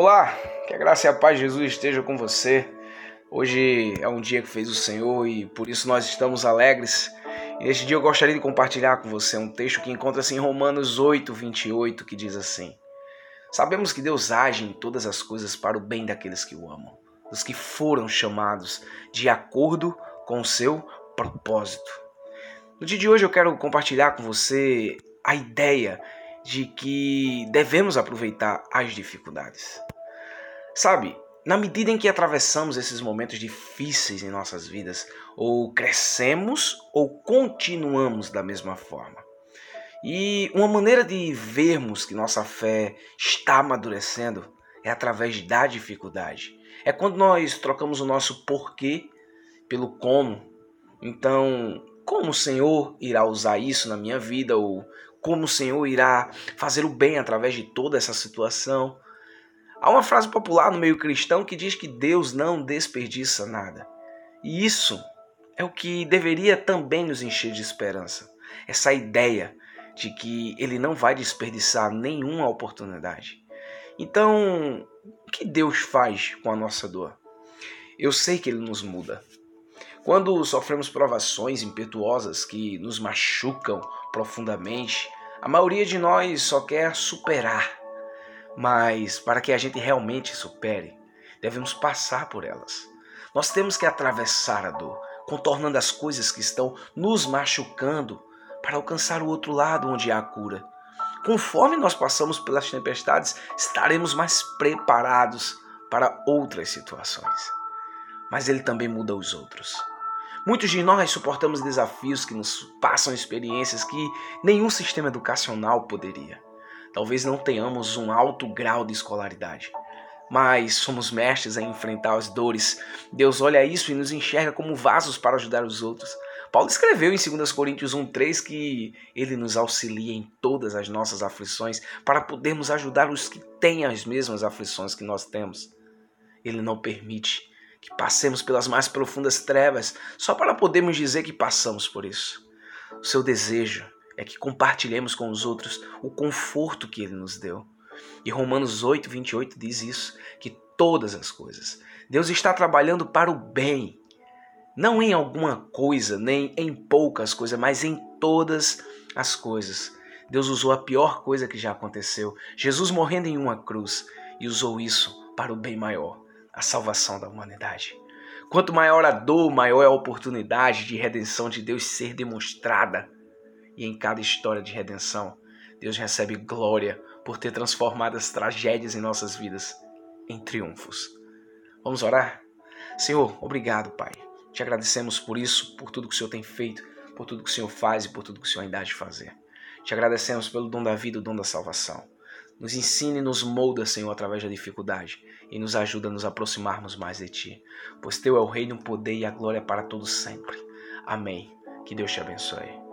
Olá, que a graça e a paz de Jesus estejam com você. Hoje é um dia que fez o Senhor e por isso nós estamos alegres. E neste dia eu gostaria de compartilhar com você um texto que encontra-se em Romanos 8, 28, que diz assim: Sabemos que Deus age em todas as coisas para o bem daqueles que o amam, dos que foram chamados de acordo com o seu propósito. No dia de hoje eu quero compartilhar com você a ideia de que devemos aproveitar as dificuldades. Sabe, na medida em que atravessamos esses momentos difíceis em nossas vidas, ou crescemos ou continuamos da mesma forma. E uma maneira de vermos que nossa fé está amadurecendo é através da dificuldade. É quando nós trocamos o nosso porquê pelo como. Então, como o Senhor irá usar isso na minha vida ou como o Senhor irá fazer o bem através de toda essa situação. Há uma frase popular no meio cristão que diz que Deus não desperdiça nada. E isso é o que deveria também nos encher de esperança. Essa ideia de que Ele não vai desperdiçar nenhuma oportunidade. Então, o que Deus faz com a nossa dor? Eu sei que Ele nos muda. Quando sofremos provações impetuosas que nos machucam profundamente, a maioria de nós só quer superar. Mas para que a gente realmente supere, devemos passar por elas. Nós temos que atravessar a dor, contornando as coisas que estão nos machucando para alcançar o outro lado onde há a cura. Conforme nós passamos pelas tempestades, estaremos mais preparados para outras situações. Mas Ele também muda os outros. Muitos de nós suportamos desafios que nos passam experiências que nenhum sistema educacional poderia. Talvez não tenhamos um alto grau de escolaridade, mas somos mestres em enfrentar as dores. Deus olha isso e nos enxerga como vasos para ajudar os outros. Paulo escreveu em 2 Coríntios 1,3 que ele nos auxilia em todas as nossas aflições para podermos ajudar os que têm as mesmas aflições que nós temos. Ele não permite que passemos pelas mais profundas trevas só para podermos dizer que passamos por isso. O seu desejo é que compartilhemos com os outros o conforto que ele nos deu. E Romanos 8, 28 diz isso: que todas as coisas. Deus está trabalhando para o bem, não em alguma coisa, nem em poucas coisas, mas em todas as coisas. Deus usou a pior coisa que já aconteceu, Jesus morrendo em uma cruz, e usou isso para o bem maior a salvação da humanidade. Quanto maior a dor, maior é a oportunidade de redenção de Deus ser demonstrada. E em cada história de redenção, Deus recebe glória por ter transformado as tragédias em nossas vidas em triunfos. Vamos orar? Senhor, obrigado, Pai. Te agradecemos por isso, por tudo que o Senhor tem feito, por tudo que o Senhor faz e por tudo que o Senhor ainda há de fazer. Te agradecemos pelo dom da vida, o dom da salvação. Nos ensine e nos molda, Senhor, através da dificuldade e nos ajuda a nos aproximarmos mais de Ti. Pois Teu é o reino, o poder e a glória para todos sempre. Amém. Que Deus te abençoe.